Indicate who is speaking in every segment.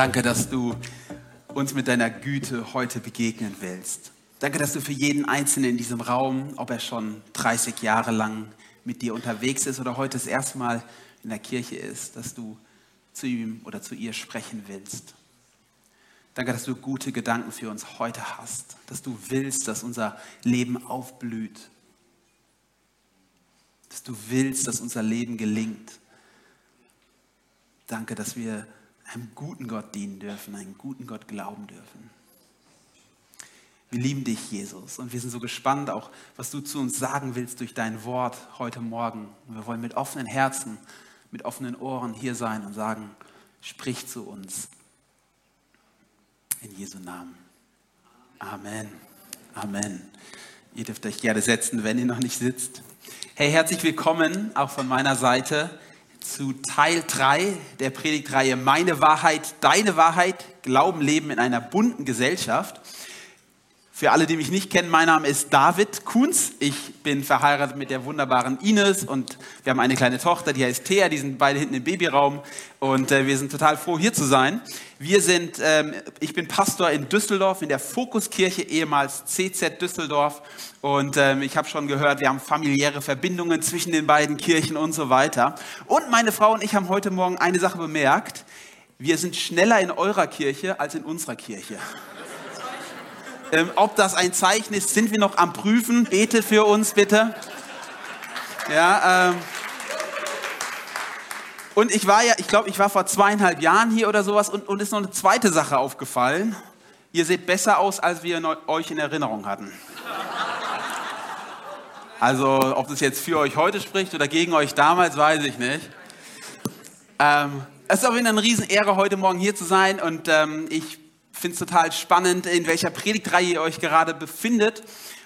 Speaker 1: Danke, dass du uns mit deiner Güte heute begegnen willst. Danke, dass du für jeden Einzelnen in diesem Raum, ob er schon 30 Jahre lang mit dir unterwegs ist oder heute das erste Mal in der Kirche ist, dass du zu ihm oder zu ihr sprechen willst. Danke, dass du gute Gedanken für uns heute hast, dass du willst, dass unser Leben aufblüht, dass du willst, dass unser Leben gelingt. Danke, dass wir einem guten Gott dienen dürfen, einem guten Gott glauben dürfen. Wir lieben dich, Jesus, und wir sind so gespannt auch, was du zu uns sagen willst durch dein Wort heute Morgen. Und wir wollen mit offenen Herzen, mit offenen Ohren hier sein und sagen, sprich zu uns. In Jesu Namen. Amen. Amen. Ihr dürft euch gerne setzen, wenn ihr noch nicht sitzt. Hey, herzlich willkommen auch von meiner Seite zu Teil 3 der Predigtreihe Meine Wahrheit, deine Wahrheit, Glauben, Leben in einer bunten Gesellschaft. Für alle, die mich nicht kennen, mein Name ist David Kunz. Ich bin verheiratet mit der wunderbaren Ines und wir haben eine kleine Tochter, die heißt Thea. Die sind beide hinten im Babyraum und äh, wir sind total froh, hier zu sein. Wir sind, ähm, ich bin Pastor in Düsseldorf, in der Fokuskirche, ehemals CZ Düsseldorf. Und ähm, ich habe schon gehört, wir haben familiäre Verbindungen zwischen den beiden Kirchen und so weiter. Und meine Frau und ich haben heute Morgen eine Sache bemerkt. Wir sind schneller in eurer Kirche als in unserer Kirche. Ähm, ob das ein Zeichen ist, sind wir noch am Prüfen. Bete für uns bitte. Ja, ähm, und ich war ja, ich glaube, ich war vor zweieinhalb Jahren hier oder sowas und, und ist noch eine zweite Sache aufgefallen. Ihr seht besser aus, als wir euch in Erinnerung hatten. Also, ob das jetzt für euch heute spricht oder gegen euch damals, weiß ich nicht. Ähm, es ist auf jeden Fall eine Riesenehre, heute Morgen hier zu sein und ähm, ich finde es total spannend, in welcher Predigtreihe ihr euch gerade befindet.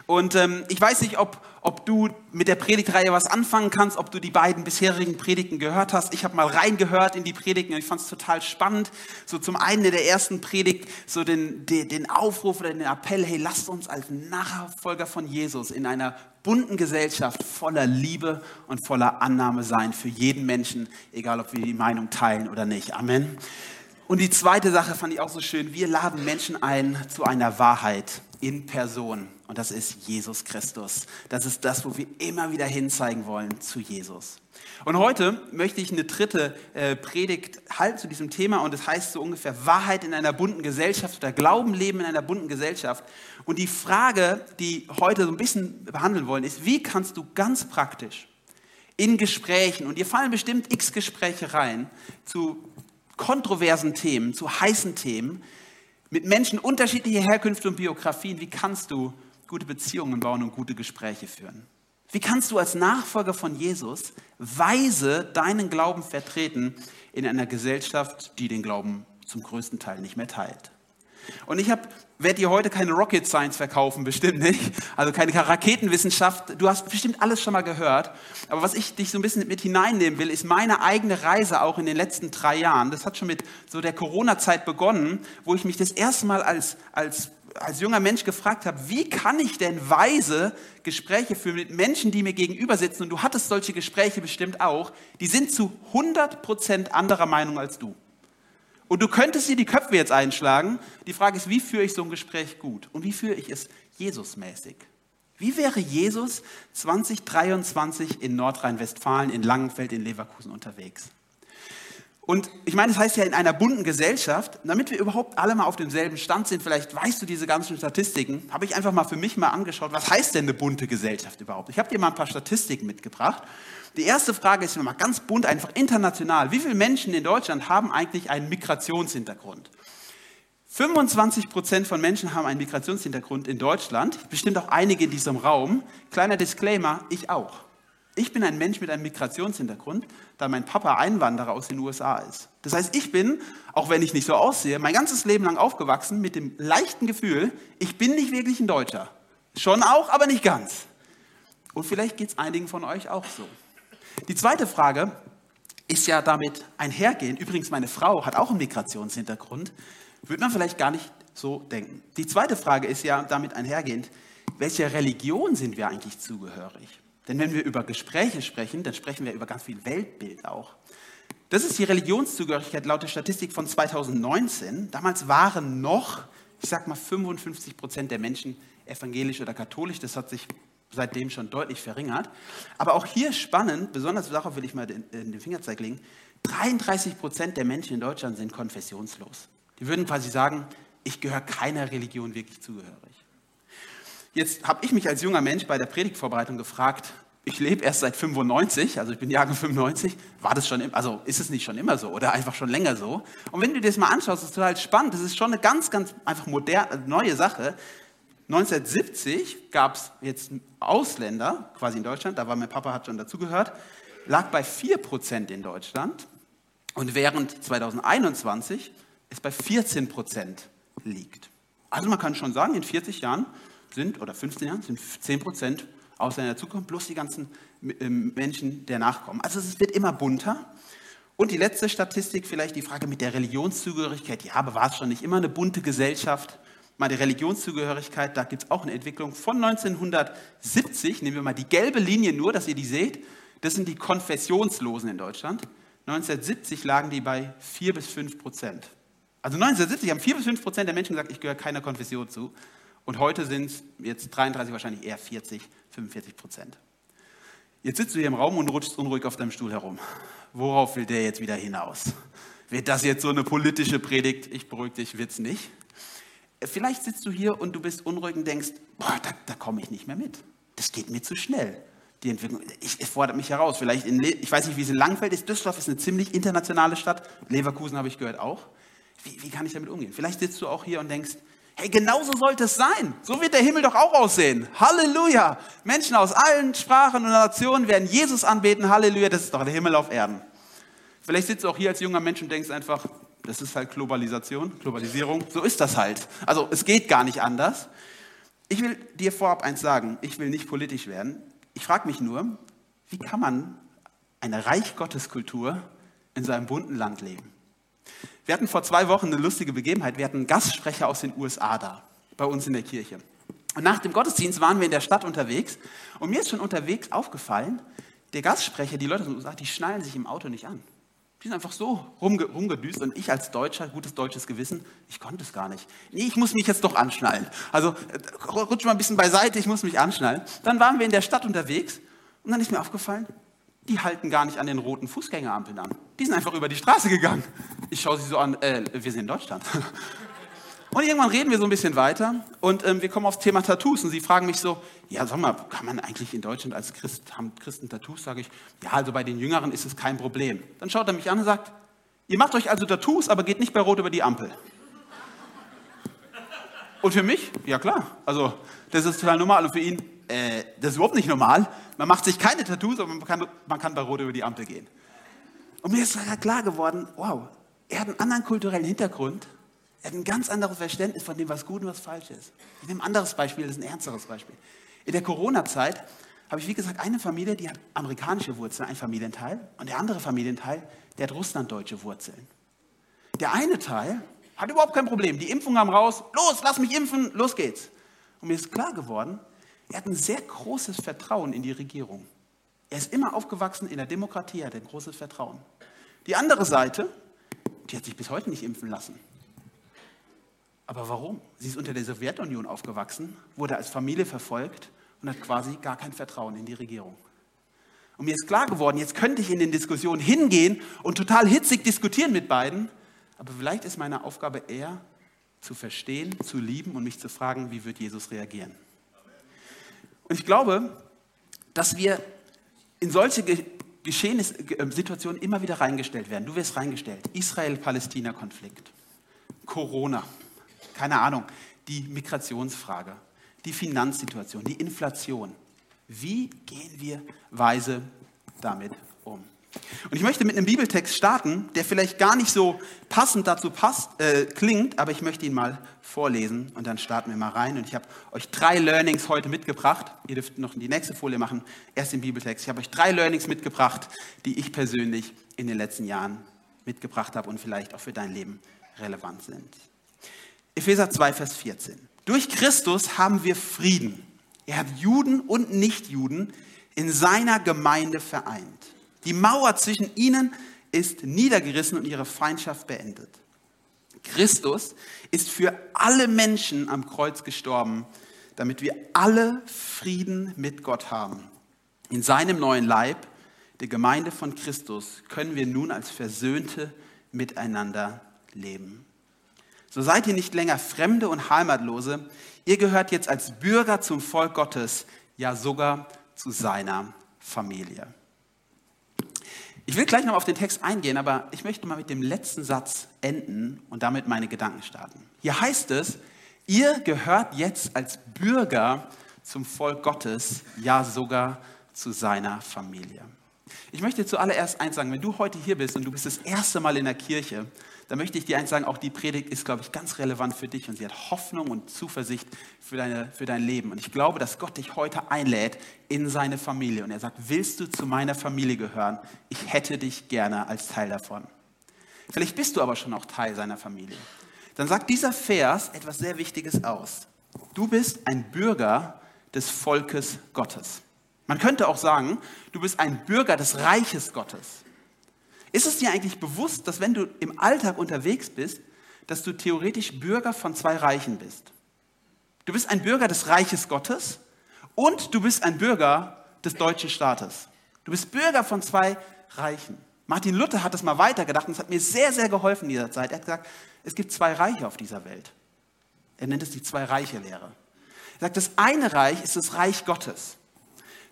Speaker 1: Und ähm, ich weiß nicht, ob, ob du mit der Predigtreihe was anfangen kannst, ob du die beiden bisherigen Predigten gehört hast. Ich habe mal reingehört in die Predigten und ich fand es total spannend. So zum einen in der ersten Predigt so den, den, den Aufruf oder den Appell, hey, lasst uns als Nachfolger von Jesus in einer bunten Gesellschaft voller Liebe und voller Annahme sein für jeden Menschen, egal ob wir die Meinung teilen oder nicht. Amen. Und die zweite Sache fand ich auch so schön. Wir laden Menschen ein zu einer Wahrheit in Person. Und das ist Jesus Christus. Das ist das, wo wir immer wieder hinzeigen wollen zu Jesus. Und heute möchte ich eine dritte äh, Predigt halten zu diesem Thema. Und das heißt so ungefähr Wahrheit in einer bunten Gesellschaft oder Glauben leben in einer bunten Gesellschaft. Und die Frage, die heute so ein bisschen behandeln wollen, ist, wie kannst du ganz praktisch in Gesprächen, und dir fallen bestimmt x Gespräche rein, zu kontroversen Themen, zu heißen Themen, mit Menschen unterschiedlicher Herkünfte und Biografien, wie kannst du gute Beziehungen bauen und gute Gespräche führen? Wie kannst du als Nachfolger von Jesus weise deinen Glauben vertreten in einer Gesellschaft, die den Glauben zum größten Teil nicht mehr teilt? Und ich werde dir heute keine Rocket Science verkaufen, bestimmt nicht. Also keine Raketenwissenschaft. Du hast bestimmt alles schon mal gehört. Aber was ich dich so ein bisschen mit hineinnehmen will, ist meine eigene Reise auch in den letzten drei Jahren. Das hat schon mit so der Corona-Zeit begonnen, wo ich mich das erste Mal als, als, als junger Mensch gefragt habe, wie kann ich denn weise Gespräche führen mit Menschen, die mir gegenüber sitzen? Und du hattest solche Gespräche bestimmt auch. Die sind zu 100 Prozent anderer Meinung als du. Und du könntest dir die Köpfe jetzt einschlagen. Die Frage ist, wie führe ich so ein Gespräch gut? Und wie führe ich es Jesusmäßig? Wie wäre Jesus 2023 in Nordrhein-Westfalen, in Langenfeld, in Leverkusen unterwegs? Und ich meine, das heißt ja in einer bunten Gesellschaft, damit wir überhaupt alle mal auf demselben Stand sind, vielleicht weißt du diese ganzen Statistiken, habe ich einfach mal für mich mal angeschaut, was heißt denn eine bunte Gesellschaft überhaupt? Ich habe dir mal ein paar Statistiken mitgebracht. Die erste Frage ist mal ganz bunt, einfach international. Wie viele Menschen in Deutschland haben eigentlich einen Migrationshintergrund? 25 Prozent von Menschen haben einen Migrationshintergrund in Deutschland, bestimmt auch einige in diesem Raum. Kleiner Disclaimer, ich auch. Ich bin ein Mensch mit einem Migrationshintergrund, da mein Papa Einwanderer aus den USA ist. Das heißt, ich bin, auch wenn ich nicht so aussehe, mein ganzes Leben lang aufgewachsen mit dem leichten Gefühl, ich bin nicht wirklich ein Deutscher. Schon auch, aber nicht ganz. Und vielleicht geht es einigen von euch auch so. Die zweite Frage ist ja damit einhergehend. Übrigens, meine Frau hat auch einen Migrationshintergrund. Würde man vielleicht gar nicht so denken. Die zweite Frage ist ja damit einhergehend, welcher Religion sind wir eigentlich zugehörig? Denn wenn wir über Gespräche sprechen, dann sprechen wir über ganz viel Weltbild auch. Das ist die Religionszugehörigkeit laut der Statistik von 2019. Damals waren noch, ich sag mal, 55 Prozent der Menschen evangelisch oder katholisch. Das hat sich seitdem schon deutlich verringert. Aber auch hier spannend, besonders darauf will ich mal den, den Fingerzeig legen, 33 Prozent der Menschen in Deutschland sind konfessionslos. Die würden quasi sagen, ich gehöre keiner Religion wirklich zugehörig. Jetzt habe ich mich als junger Mensch bei der Predigtvorbereitung gefragt, ich lebe erst seit 95, also ich bin Jahrgang 95, war das schon, also ist es nicht schon immer so oder einfach schon länger so? Und wenn du dir das mal anschaust, ist total spannend. Das ist schon eine ganz, ganz einfach moderne, neue Sache. 1970 gab es jetzt Ausländer, quasi in Deutschland, da war mein Papa, hat schon dazugehört, lag bei 4% in Deutschland und während 2021 es bei 14% liegt. Also man kann schon sagen, in 40 Jahren sind, oder 15 Jahren, sind 10% Ausländer dazukommen, plus die ganzen ähm, Menschen, der nachkommen. Also es wird immer bunter. Und die letzte Statistik, vielleicht die Frage mit der Religionszugehörigkeit. Ja, aber war es schon nicht immer eine bunte Gesellschaft? Mal die Religionszugehörigkeit, da gibt es auch eine Entwicklung von 1970. Nehmen wir mal die gelbe Linie nur, dass ihr die seht. Das sind die Konfessionslosen in Deutschland. 1970 lagen die bei 4 bis 5 Prozent. Also 1970 haben 4 bis 5 Prozent der Menschen gesagt, ich gehöre keiner Konfession zu. Und heute sind es jetzt 33, wahrscheinlich eher 40, 45 Prozent. Jetzt sitzt du hier im Raum und rutschst unruhig auf deinem Stuhl herum. Worauf will der jetzt wieder hinaus? Wird das jetzt so eine politische Predigt? Ich beruhige dich, wird's nicht. Vielleicht sitzt du hier und du bist unruhig und denkst, boah, da, da komme ich nicht mehr mit. Das geht mir zu schnell. Die Entwicklung, ich, es fordert mich heraus. Vielleicht in, ich weiß nicht, wie es in Langfeld ist. Düsseldorf ist eine ziemlich internationale Stadt. Leverkusen habe ich gehört auch. Wie, wie kann ich damit umgehen? Vielleicht sitzt du auch hier und denkst, Hey, genauso sollte es sein. So wird der Himmel doch auch aussehen. Halleluja. Menschen aus allen Sprachen und Nationen werden Jesus anbeten. Halleluja. Das ist doch der Himmel auf Erden. Vielleicht sitzt du auch hier als junger Mensch und denkst einfach, das ist halt Globalisation, Globalisierung. So ist das halt. Also es geht gar nicht anders. Ich will dir vorab eins sagen. Ich will nicht politisch werden. Ich frage mich nur, wie kann man eine Reich Gottes Kultur in so einem bunten Land leben? Wir hatten vor zwei Wochen eine lustige Begebenheit. Wir hatten einen Gastsprecher aus den USA da, bei uns in der Kirche. Und nach dem Gottesdienst waren wir in der Stadt unterwegs. Und mir ist schon unterwegs aufgefallen, der Gastsprecher, die Leute die schnallen sich im Auto nicht an. Die sind einfach so rumge rumgedüst und ich als Deutscher, gutes deutsches Gewissen, ich konnte es gar nicht. Nee, ich muss mich jetzt doch anschnallen. Also äh, rutsch mal ein bisschen beiseite, ich muss mich anschnallen. Dann waren wir in der Stadt unterwegs und dann ist mir aufgefallen, die halten gar nicht an den roten Fußgängerampeln an. Die sind einfach über die Straße gegangen. Ich schaue sie so an, äh, wir sind in Deutschland. Und irgendwann reden wir so ein bisschen weiter und ähm, wir kommen aufs Thema Tattoos und sie fragen mich so, ja sag mal, kann man eigentlich in Deutschland als Christ, haben Christen Tattoos? Sage ich, ja, also bei den Jüngeren ist es kein Problem. Dann schaut er mich an und sagt, ihr macht euch also Tattoos, aber geht nicht bei Rot über die Ampel. Und für mich, ja klar, also das ist total normal und für ihn, äh, das ist überhaupt nicht normal. Man macht sich keine Tattoos, aber man kann, man kann bei Rot über die Ampel gehen. Und mir ist klar geworden, wow, er hat einen anderen kulturellen Hintergrund, er hat ein ganz anderes Verständnis von dem, was gut und was falsch ist. Ich nehme ein anderes Beispiel, das ist ein ernsteres Beispiel. In der Corona-Zeit habe ich, wie gesagt, eine Familie, die hat amerikanische Wurzeln, ein Familienteil, und der andere Familienteil, der hat russlanddeutsche Wurzeln. Der eine Teil hat überhaupt kein Problem. Die Impfungen haben raus, los, lass mich impfen, los geht's. Und mir ist klar geworden, er hat ein sehr großes Vertrauen in die Regierung. Er ist immer aufgewachsen in der Demokratie, er hat ein großes Vertrauen. Die andere Seite, die hat sich bis heute nicht impfen lassen. Aber warum? Sie ist unter der Sowjetunion aufgewachsen, wurde als Familie verfolgt und hat quasi gar kein Vertrauen in die Regierung. Und mir ist klar geworden, jetzt könnte ich in den Diskussionen hingehen und total hitzig diskutieren mit beiden, aber vielleicht ist meine Aufgabe eher zu verstehen, zu lieben und mich zu fragen, wie wird Jesus reagieren. Und ich glaube, dass wir in solche Geschehnisse, äh, Situationen immer wieder reingestellt werden. Du wirst reingestellt. Israel-Palästina-Konflikt, Corona, keine Ahnung, die Migrationsfrage, die Finanzsituation, die Inflation. Wie gehen wir weise damit? Und ich möchte mit einem Bibeltext starten, der vielleicht gar nicht so passend dazu passt, äh, klingt, aber ich möchte ihn mal vorlesen und dann starten wir mal rein. Und ich habe euch drei Learnings heute mitgebracht. Ihr dürft noch die nächste Folie machen, erst den Bibeltext. Ich habe euch drei Learnings mitgebracht, die ich persönlich in den letzten Jahren mitgebracht habe und vielleicht auch für dein Leben relevant sind. Epheser 2, Vers 14. Durch Christus haben wir Frieden. Er hat Juden und Nichtjuden in seiner Gemeinde vereint. Die Mauer zwischen ihnen ist niedergerissen und ihre Feindschaft beendet. Christus ist für alle Menschen am Kreuz gestorben, damit wir alle Frieden mit Gott haben. In seinem neuen Leib, der Gemeinde von Christus, können wir nun als Versöhnte miteinander leben. So seid ihr nicht länger Fremde und Heimatlose, ihr gehört jetzt als Bürger zum Volk Gottes, ja sogar zu seiner Familie. Ich will gleich noch auf den Text eingehen, aber ich möchte mal mit dem letzten Satz enden und damit meine Gedanken starten. Hier heißt es, ihr gehört jetzt als Bürger zum Volk Gottes, ja sogar zu seiner Familie. Ich möchte zuallererst eins sagen, wenn du heute hier bist und du bist das erste Mal in der Kirche, dann möchte ich dir eins sagen, auch die Predigt ist, glaube ich, ganz relevant für dich und sie hat Hoffnung und Zuversicht für, deine, für dein Leben. Und ich glaube, dass Gott dich heute einlädt in seine Familie und er sagt, willst du zu meiner Familie gehören? Ich hätte dich gerne als Teil davon. Vielleicht bist du aber schon auch Teil seiner Familie. Dann sagt dieser Vers etwas sehr Wichtiges aus. Du bist ein Bürger des Volkes Gottes. Man könnte auch sagen, du bist ein Bürger des Reiches Gottes. Ist es dir eigentlich bewusst, dass wenn du im Alltag unterwegs bist, dass du theoretisch Bürger von zwei Reichen bist? Du bist ein Bürger des Reiches Gottes und du bist ein Bürger des deutschen Staates. Du bist Bürger von zwei Reichen. Martin Luther hat das mal weitergedacht und es hat mir sehr, sehr geholfen in dieser Zeit. Er hat gesagt, es gibt zwei Reiche auf dieser Welt. Er nennt es die Zwei-Reiche-Lehre. Er sagt, das eine Reich ist das Reich Gottes.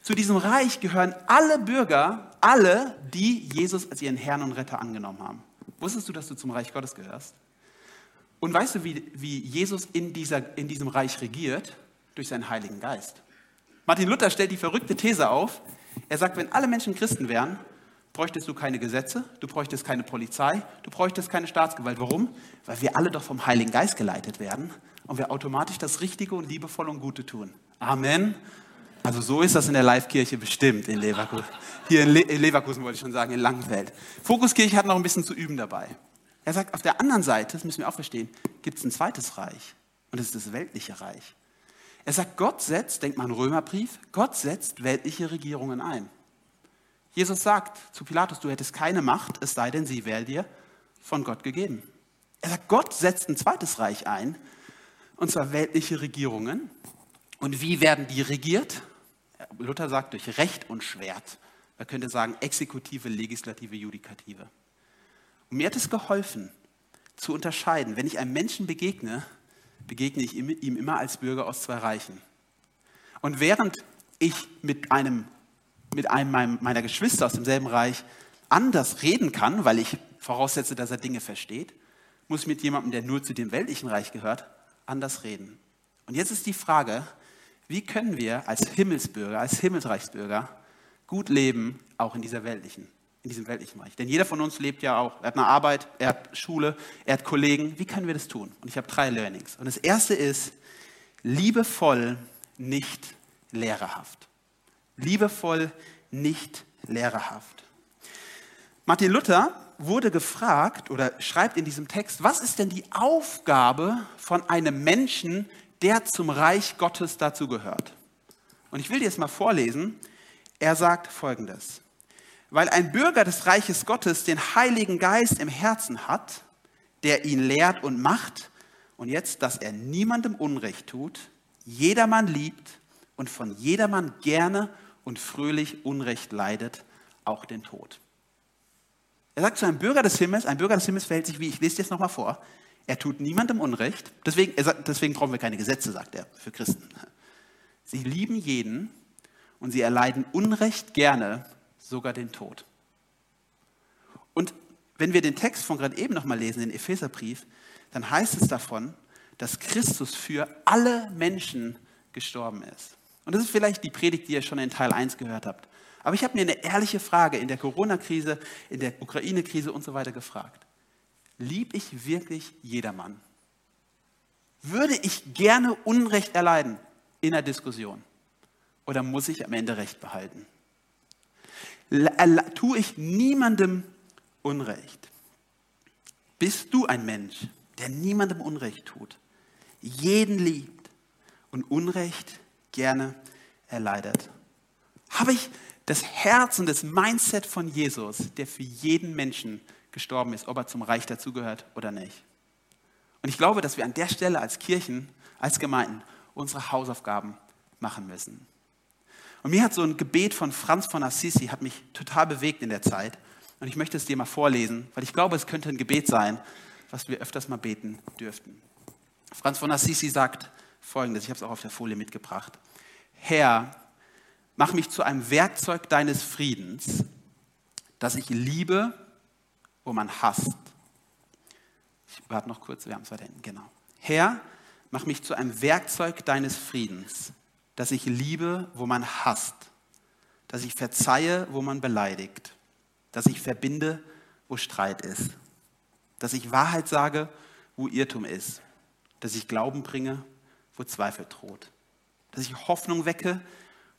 Speaker 1: Zu diesem Reich gehören alle Bürger, alle, die Jesus als ihren Herrn und Retter angenommen haben. Wusstest du, dass du zum Reich Gottes gehörst? Und weißt du, wie, wie Jesus in, dieser, in diesem Reich regiert? Durch seinen Heiligen Geist. Martin Luther stellt die verrückte These auf. Er sagt, wenn alle Menschen Christen wären, bräuchtest du keine Gesetze, du bräuchtest keine Polizei, du bräuchtest keine Staatsgewalt. Warum? Weil wir alle doch vom Heiligen Geist geleitet werden und wir automatisch das Richtige und Liebevolle und Gute tun. Amen. Also so ist das in der Live-Kirche bestimmt in Leverkusen. Hier in, Le in Leverkusen wollte ich schon sagen, in Langenfeld. Fokuskirche hat noch ein bisschen zu üben dabei. Er sagt, auf der anderen Seite, das müssen wir auch verstehen, gibt es ein zweites Reich. Und das ist das weltliche Reich. Er sagt, Gott setzt, denkt mal an Römerbrief, Gott setzt weltliche Regierungen ein. Jesus sagt zu Pilatus, du hättest keine Macht, es sei denn, sie wäre dir von Gott gegeben. Er sagt, Gott setzt ein zweites Reich ein, und zwar weltliche Regierungen. Und wie werden die regiert? Luther sagt durch Recht und Schwert. Man könnte sagen Exekutive, Legislative, Judikative. Und mir hat es geholfen, zu unterscheiden. Wenn ich einem Menschen begegne, begegne ich ihm immer als Bürger aus zwei Reichen. Und während ich mit einem, mit einem meiner Geschwister aus demselben Reich anders reden kann, weil ich voraussetze, dass er Dinge versteht, muss ich mit jemandem, der nur zu dem weltlichen Reich gehört, anders reden. Und jetzt ist die Frage, wie können wir als Himmelsbürger, als Himmelsreichsbürger gut leben, auch in dieser weltlichen, in diesem weltlichen Reich? Denn jeder von uns lebt ja auch, er hat eine Arbeit, er hat Schule, er hat Kollegen. Wie können wir das tun? Und ich habe drei Learnings. Und das erste ist, liebevoll, nicht lehrerhaft. Liebevoll, nicht lehrerhaft. Martin Luther wurde gefragt oder schreibt in diesem Text, was ist denn die Aufgabe von einem Menschen, der zum Reich Gottes dazugehört. Und ich will dir jetzt mal vorlesen. Er sagt folgendes. Weil ein Bürger des Reiches Gottes den Heiligen Geist im Herzen hat, der ihn lehrt und macht, und jetzt, dass er niemandem Unrecht tut, jedermann liebt und von jedermann gerne und fröhlich Unrecht leidet, auch den Tod. Er sagt zu einem Bürger des Himmels, ein Bürger des Himmels verhält sich wie, ich lese dir jetzt nochmal vor, er tut niemandem Unrecht. Deswegen, deswegen brauchen wir keine Gesetze, sagt er, für Christen. Sie lieben jeden und sie erleiden Unrecht gerne, sogar den Tod. Und wenn wir den Text von gerade eben nochmal lesen, den Epheserbrief, dann heißt es davon, dass Christus für alle Menschen gestorben ist. Und das ist vielleicht die Predigt, die ihr schon in Teil 1 gehört habt. Aber ich habe mir eine ehrliche Frage in der Corona-Krise, in der Ukraine-Krise und so weiter gefragt lieb ich wirklich jedermann? Würde ich gerne Unrecht erleiden in der Diskussion? Oder muss ich am Ende Recht behalten? Tue ich niemandem Unrecht? Bist du ein Mensch, der niemandem Unrecht tut, jeden liebt und Unrecht gerne erleidet? Habe ich das Herz und das Mindset von Jesus, der für jeden Menschen gestorben ist, ob er zum Reich dazugehört oder nicht. Und ich glaube, dass wir an der Stelle als Kirchen, als Gemeinden unsere Hausaufgaben machen müssen. Und mir hat so ein Gebet von Franz von Assisi hat mich total bewegt in der Zeit. Und ich möchte es dir mal vorlesen, weil ich glaube, es könnte ein Gebet sein, was wir öfters mal beten dürften. Franz von Assisi sagt folgendes, ich habe es auch auf der Folie mitgebracht. Herr, mach mich zu einem Werkzeug deines Friedens, dass ich liebe, wo man hasst. Ich warte noch kurz, wir haben es weiter hinten, genau. Herr, mach mich zu einem Werkzeug deines Friedens, dass ich liebe, wo man hasst, dass ich verzeihe, wo man beleidigt, dass ich verbinde, wo Streit ist, dass ich Wahrheit sage, wo Irrtum ist, dass ich Glauben bringe, wo Zweifel droht, dass ich Hoffnung wecke,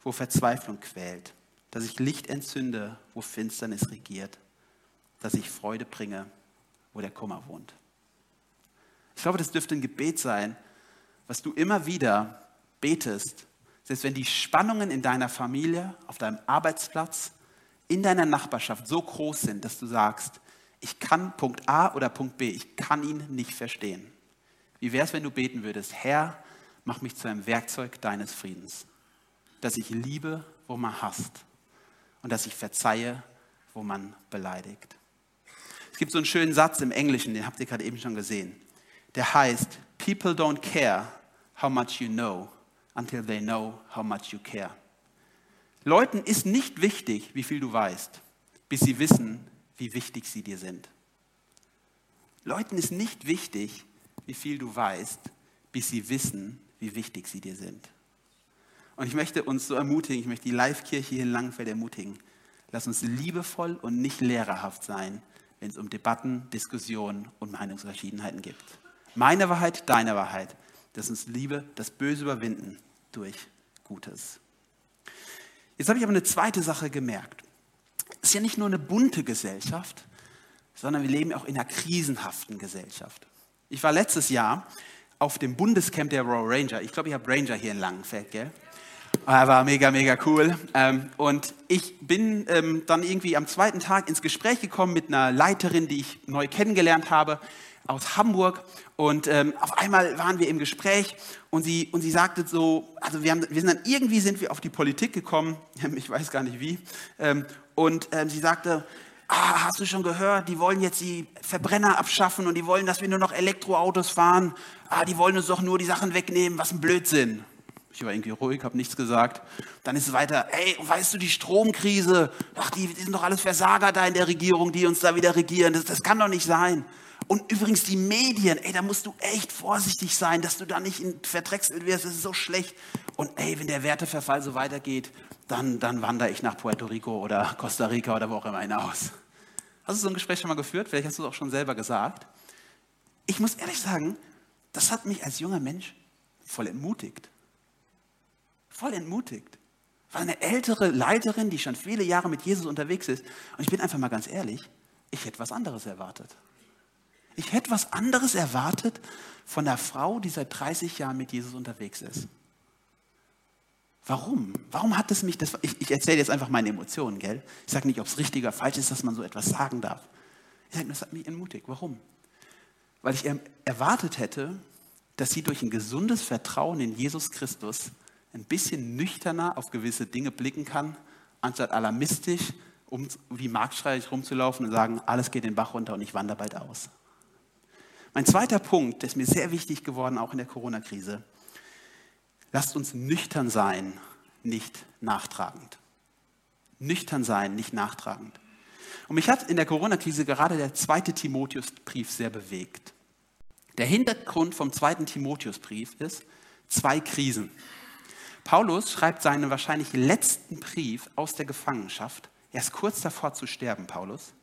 Speaker 1: wo Verzweiflung quält, dass ich Licht entzünde, wo Finsternis regiert, dass ich Freude bringe, wo der Kummer wohnt. Ich glaube, das dürfte ein Gebet sein, was du immer wieder betest, selbst wenn die Spannungen in deiner Familie, auf deinem Arbeitsplatz, in deiner Nachbarschaft so groß sind, dass du sagst, ich kann Punkt A oder Punkt B, ich kann ihn nicht verstehen. Wie wäre es, wenn du beten würdest, Herr, mach mich zu einem Werkzeug deines Friedens, dass ich liebe, wo man hasst und dass ich verzeihe, wo man beleidigt. Es gibt so einen schönen Satz im Englischen, den habt ihr gerade eben schon gesehen, der heißt, People don't care how much you know until they know how much you care. Leuten ist nicht wichtig, wie viel du weißt, bis sie wissen, wie wichtig sie dir sind. Leuten ist nicht wichtig, wie viel du weißt, bis sie wissen, wie wichtig sie dir sind. Und ich möchte uns so ermutigen, ich möchte die Live-Kirche hier in Langfeld ermutigen. Lass uns liebevoll und nicht lehrerhaft sein, wenn es um Debatten, Diskussionen und Meinungsverschiedenheiten geht. Meine Wahrheit, deine Wahrheit. Das uns Liebe, das Böse überwinden durch Gutes. Jetzt habe ich aber eine zweite Sache gemerkt. Es ist ja nicht nur eine bunte Gesellschaft, sondern wir leben auch in einer krisenhaften Gesellschaft. Ich war letztes Jahr auf dem Bundescamp der Royal Ranger. Ich glaube, ich habe Ranger hier in Langenfeld, gell? Ah, war mega, mega cool. Ähm, und ich bin ähm, dann irgendwie am zweiten Tag ins Gespräch gekommen mit einer Leiterin, die ich neu kennengelernt habe aus Hamburg und ähm, auf einmal waren wir im Gespräch und sie, und sie sagte so, also wir, haben, wir sind dann irgendwie sind wir auf die Politik gekommen, ich weiß gar nicht wie, und sie sagte, ah, hast du schon gehört, die wollen jetzt die Verbrenner abschaffen und die wollen, dass wir nur noch Elektroautos fahren, ah, die wollen uns doch nur die Sachen wegnehmen, was ein Blödsinn. Ich war irgendwie ruhig, habe nichts gesagt. Dann ist es weiter, ey, weißt du, die Stromkrise, ach, die, die sind doch alles Versager da in der Regierung, die uns da wieder regieren, das, das kann doch nicht sein. Und übrigens die Medien, ey, da musst du echt vorsichtig sein, dass du da nicht in verdrechselt wirst, das ist so schlecht. Und ey, wenn der Werteverfall so weitergeht, dann, dann wandere ich nach Puerto Rico oder Costa Rica oder wo auch immer hinaus. Hast du so ein Gespräch schon mal geführt? Vielleicht hast du es auch schon selber gesagt. Ich muss ehrlich sagen, das hat mich als junger Mensch voll entmutigt. Voll entmutigt. War eine ältere Leiterin, die schon viele Jahre mit Jesus unterwegs ist. Und ich bin einfach mal ganz ehrlich, ich hätte was anderes erwartet. Ich hätte was anderes erwartet von der Frau, die seit 30 Jahren mit Jesus unterwegs ist. Warum? Warum hat es mich, das, ich, ich erzähle jetzt einfach meine Emotionen, gell? Ich sage nicht, ob es richtig oder falsch ist, dass man so etwas sagen darf. Ich sage, das hat mich entmutigt. Warum? Weil ich erwartet hätte, dass sie durch ein gesundes Vertrauen in Jesus Christus ein bisschen nüchterner auf gewisse Dinge blicken kann, anstatt alarmistisch, um wie marktschreiig rumzulaufen und sagen, alles geht den Bach runter und ich wandere bald aus. Mein zweiter Punkt, der ist mir sehr wichtig geworden, auch in der Corona-Krise. Lasst uns nüchtern sein, nicht nachtragend. Nüchtern sein, nicht nachtragend. Und mich hat in der Corona-Krise gerade der zweite Timotheusbrief sehr bewegt. Der Hintergrund vom zweiten Timotheusbrief ist zwei Krisen. Paulus schreibt seinen wahrscheinlich letzten Brief aus der Gefangenschaft. Er ist kurz davor zu sterben, Paulus,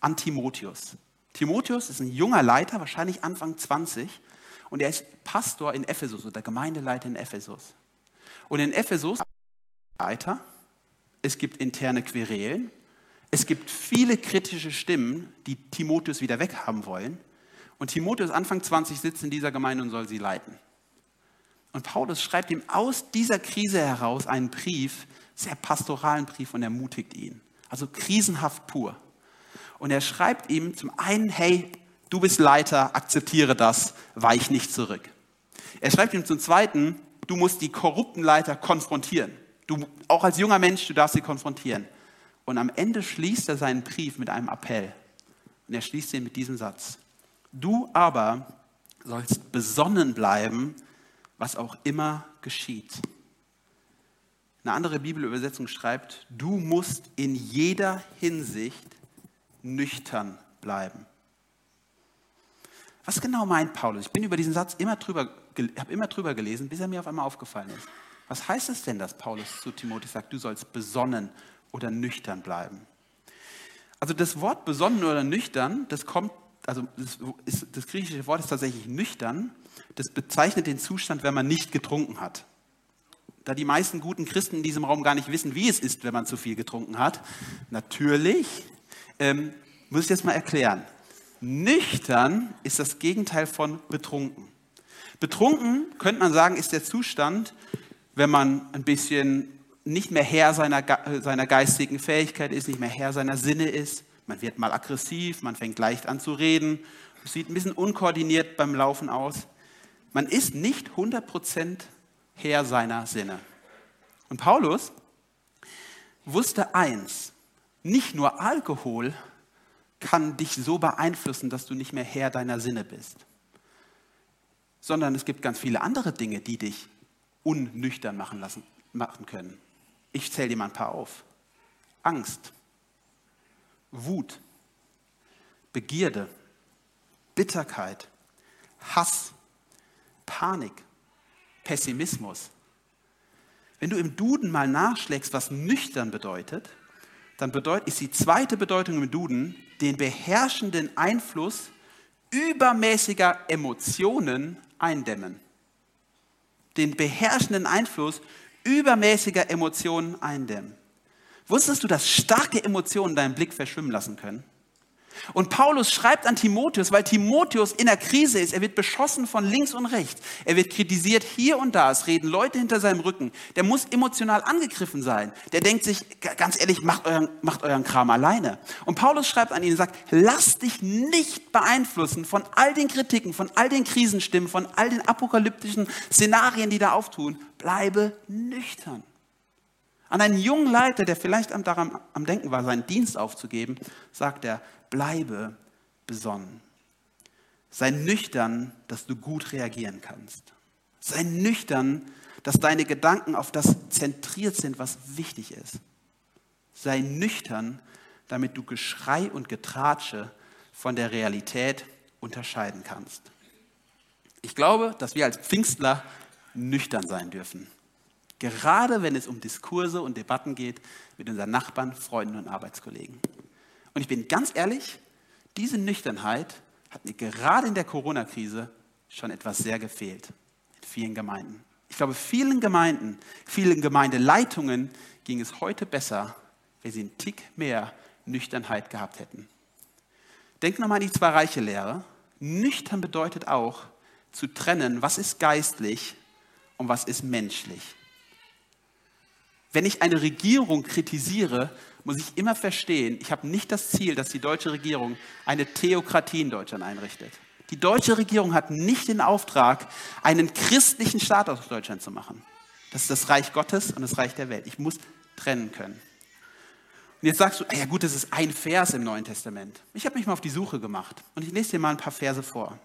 Speaker 1: an Timotheus. Timotheus ist ein junger Leiter, wahrscheinlich Anfang 20, und er ist Pastor in Ephesus oder Gemeindeleiter in Ephesus. Und in Ephesus Leiter, es gibt interne Querelen, es gibt viele kritische Stimmen, die Timotheus wieder weghaben wollen. Und Timotheus Anfang 20 sitzt in dieser Gemeinde und soll sie leiten. Und Paulus schreibt ihm aus dieser Krise heraus einen Brief, sehr pastoralen Brief und ermutigt ihn. Also krisenhaft pur. Und er schreibt ihm zum einen, hey, du bist Leiter, akzeptiere das, weich nicht zurück. Er schreibt ihm zum zweiten, du musst die korrupten Leiter konfrontieren. Du, auch als junger Mensch, du darfst sie konfrontieren. Und am Ende schließt er seinen Brief mit einem Appell. Und er schließt ihn mit diesem Satz. Du aber sollst besonnen bleiben, was auch immer geschieht. Eine andere Bibelübersetzung schreibt, du musst in jeder Hinsicht nüchtern bleiben. Was genau meint Paulus? Ich bin über diesen Satz immer drüber, habe immer drüber gelesen, bis er mir auf einmal aufgefallen ist. Was heißt es denn, dass Paulus zu Timotheus sagt, du sollst besonnen oder nüchtern bleiben? Also das Wort besonnen oder nüchtern, das kommt, also das, ist, das griechische Wort ist tatsächlich nüchtern. Das bezeichnet den Zustand, wenn man nicht getrunken hat. Da die meisten guten Christen in diesem Raum gar nicht wissen, wie es ist, wenn man zu viel getrunken hat, natürlich ähm, muss ich das mal erklären. Nüchtern ist das Gegenteil von betrunken. Betrunken, könnte man sagen, ist der Zustand, wenn man ein bisschen nicht mehr Herr seiner, seiner geistigen Fähigkeit ist, nicht mehr Herr seiner Sinne ist. Man wird mal aggressiv, man fängt leicht an zu reden, sieht ein bisschen unkoordiniert beim Laufen aus. Man ist nicht 100% Herr seiner Sinne. Und Paulus wusste eins, nicht nur Alkohol kann dich so beeinflussen, dass du nicht mehr Herr deiner Sinne bist, sondern es gibt ganz viele andere Dinge, die dich unnüchtern machen, lassen, machen können. Ich zähle dir mal ein paar auf. Angst, Wut, Begierde, Bitterkeit, Hass, Panik, Pessimismus. Wenn du im Duden mal nachschlägst, was nüchtern bedeutet, dann bedeutet, ist die zweite Bedeutung im Duden den beherrschenden Einfluss übermäßiger Emotionen eindämmen. Den beherrschenden Einfluss übermäßiger Emotionen eindämmen. Wusstest du, dass starke Emotionen deinen Blick verschwimmen lassen können? Und Paulus schreibt an Timotheus, weil Timotheus in der Krise ist. Er wird beschossen von links und rechts. Er wird kritisiert hier und da. Es reden Leute hinter seinem Rücken. Der muss emotional angegriffen sein. Der denkt sich, ganz ehrlich, macht euren, macht euren Kram alleine. Und Paulus schreibt an ihn und sagt, lass dich nicht beeinflussen von all den Kritiken, von all den Krisenstimmen, von all den apokalyptischen Szenarien, die da auftun. Bleibe nüchtern. An einen jungen Leiter, der vielleicht am, daran am Denken war, seinen Dienst aufzugeben, sagt er, bleibe besonnen. Sei nüchtern, dass du gut reagieren kannst. Sei nüchtern, dass deine Gedanken auf das zentriert sind, was wichtig ist. Sei nüchtern, damit du Geschrei und Getratsche von der Realität unterscheiden kannst. Ich glaube, dass wir als Pfingstler nüchtern sein dürfen. Gerade wenn es um Diskurse und Debatten geht mit unseren Nachbarn, Freunden und Arbeitskollegen. Und ich bin ganz ehrlich, diese Nüchternheit hat mir gerade in der Corona-Krise schon etwas sehr gefehlt. In vielen Gemeinden. Ich glaube, vielen Gemeinden, vielen Gemeindeleitungen ging es heute besser, wenn sie einen Tick mehr Nüchternheit gehabt hätten. Denk nochmal an die zwei reiche Lehre. Nüchtern bedeutet auch zu trennen, was ist geistlich und was ist menschlich. Wenn ich eine Regierung kritisiere, muss ich immer verstehen, ich habe nicht das Ziel, dass die deutsche Regierung eine Theokratie in Deutschland einrichtet. Die deutsche Regierung hat nicht den Auftrag, einen christlichen Staat aus Deutschland zu machen. Das ist das Reich Gottes und das Reich der Welt. Ich muss trennen können. Und jetzt sagst du, ah ja gut, das ist ein Vers im Neuen Testament. Ich habe mich mal auf die Suche gemacht und ich lese dir mal ein paar Verse vor.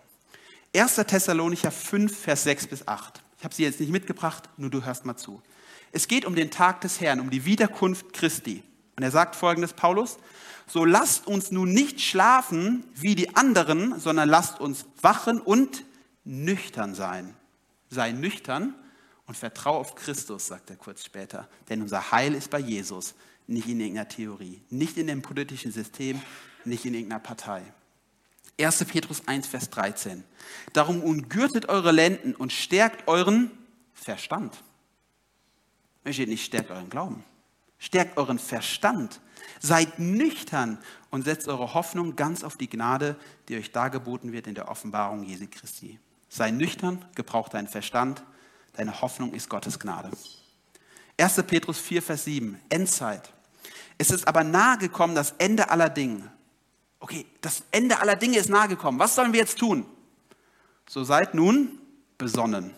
Speaker 1: 1. Thessalonicher 5, Vers 6 bis 8. Ich habe sie jetzt nicht mitgebracht, nur du hörst mal zu. Es geht um den Tag des Herrn, um die Wiederkunft Christi. Und er sagt folgendes, Paulus, so lasst uns nun nicht schlafen wie die anderen, sondern lasst uns wachen und nüchtern sein. Sei nüchtern und vertraue auf Christus, sagt er kurz später. Denn unser Heil ist bei Jesus, nicht in irgendeiner Theorie, nicht in dem politischen System, nicht in irgendeiner Partei. 1. Petrus 1, Vers 13. Darum umgürtet eure Lenden und stärkt euren Verstand. Da steht nicht, stärkt euren Glauben. Stärkt euren Verstand. Seid nüchtern und setzt eure Hoffnung ganz auf die Gnade, die euch dargeboten wird in der Offenbarung Jesu Christi. Sei nüchtern, gebrauch deinen Verstand. Deine Hoffnung ist Gottes Gnade. 1. Petrus 4, Vers 7, Endzeit. Es ist aber nahe gekommen, das Ende aller Dinge. Okay, das Ende aller Dinge ist nahe gekommen. Was sollen wir jetzt tun? So seid nun besonnen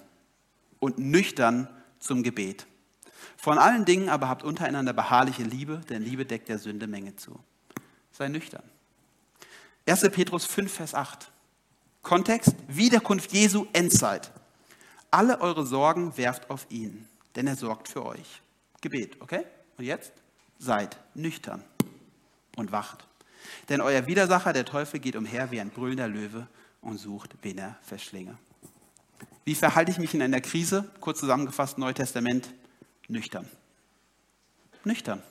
Speaker 1: und nüchtern zum Gebet. Von allen Dingen aber habt untereinander beharrliche Liebe, denn Liebe deckt der Sünde Menge zu. Sei nüchtern. 1. Petrus 5, Vers 8. Kontext, Wiederkunft Jesu, Endzeit. Alle eure Sorgen werft auf ihn, denn er sorgt für euch. Gebet, okay? Und jetzt? Seid nüchtern und wacht. Denn euer Widersacher, der Teufel, geht umher wie ein brüllender Löwe und sucht, wen er verschlinge. Wie verhalte ich mich in einer Krise? Kurz zusammengefasst, Neues Testament, nüchtern. Nüchtern.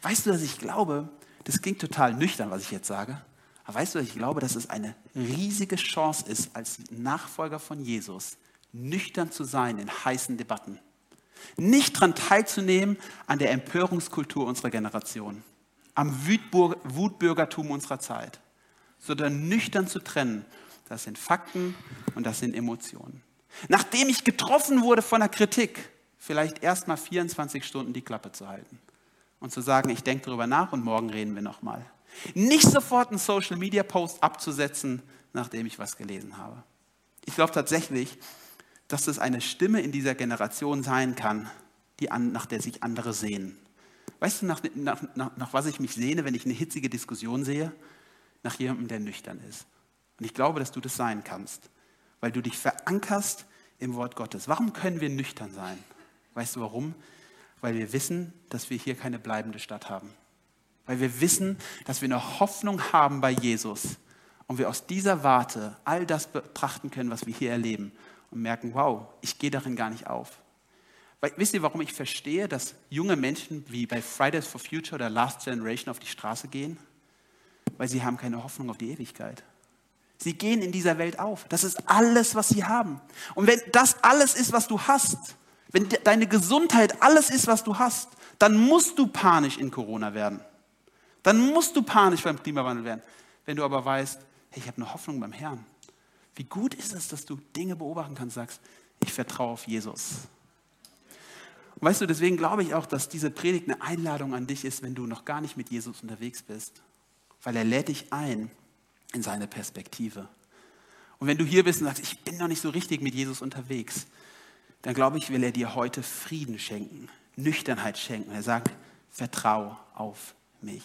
Speaker 1: Weißt du, dass ich glaube, das klingt total nüchtern, was ich jetzt sage, aber weißt du, dass ich glaube, dass es eine riesige Chance ist, als Nachfolger von Jesus, nüchtern zu sein in heißen Debatten. Nicht daran teilzunehmen an der Empörungskultur unserer Generation, am Wutbürgertum unserer Zeit, sondern nüchtern zu trennen. Das sind Fakten und das sind Emotionen. Nachdem ich getroffen wurde von der Kritik, vielleicht erst mal 24 Stunden die Klappe zu halten und zu sagen, ich denke darüber nach und morgen reden wir nochmal. Nicht sofort einen Social Media Post abzusetzen, nachdem ich was gelesen habe. Ich glaube tatsächlich, dass es eine Stimme in dieser Generation sein kann, die an, nach der sich andere sehnen. Weißt du, nach, nach, nach, nach was ich mich sehne, wenn ich eine hitzige Diskussion sehe? Nach jemandem, der nüchtern ist. Und ich glaube, dass du das sein kannst, weil du dich verankerst im Wort Gottes. Warum können wir nüchtern sein? Weißt du warum? Weil wir wissen, dass wir hier keine bleibende Stadt haben. Weil wir wissen, dass wir eine Hoffnung haben bei Jesus und wir aus dieser Warte all das betrachten können, was wir hier erleben und merken, wow, ich gehe darin gar nicht auf. Weil, wisst ihr, warum ich verstehe, dass junge Menschen wie bei Fridays for Future oder Last Generation auf die Straße gehen? Weil sie haben keine Hoffnung auf die Ewigkeit. Sie gehen in dieser Welt auf. Das ist alles, was sie haben. Und wenn das alles ist, was du hast, wenn deine Gesundheit alles ist, was du hast, dann musst du panisch in Corona werden. Dann musst du panisch beim Klimawandel werden. Wenn du aber weißt, hey, ich habe eine Hoffnung beim Herrn. Wie gut ist es, dass du Dinge beobachten kannst, sagst, ich vertraue auf Jesus. Und weißt du, deswegen glaube ich auch, dass diese Predigt eine Einladung an dich ist, wenn du noch gar nicht mit Jesus unterwegs bist. Weil er lädt dich ein in seine Perspektive. Und wenn du hier bist und sagst, ich bin noch nicht so richtig mit Jesus unterwegs, dann glaube ich, will er dir heute Frieden schenken, Nüchternheit schenken. Er sagt, vertrau auf mich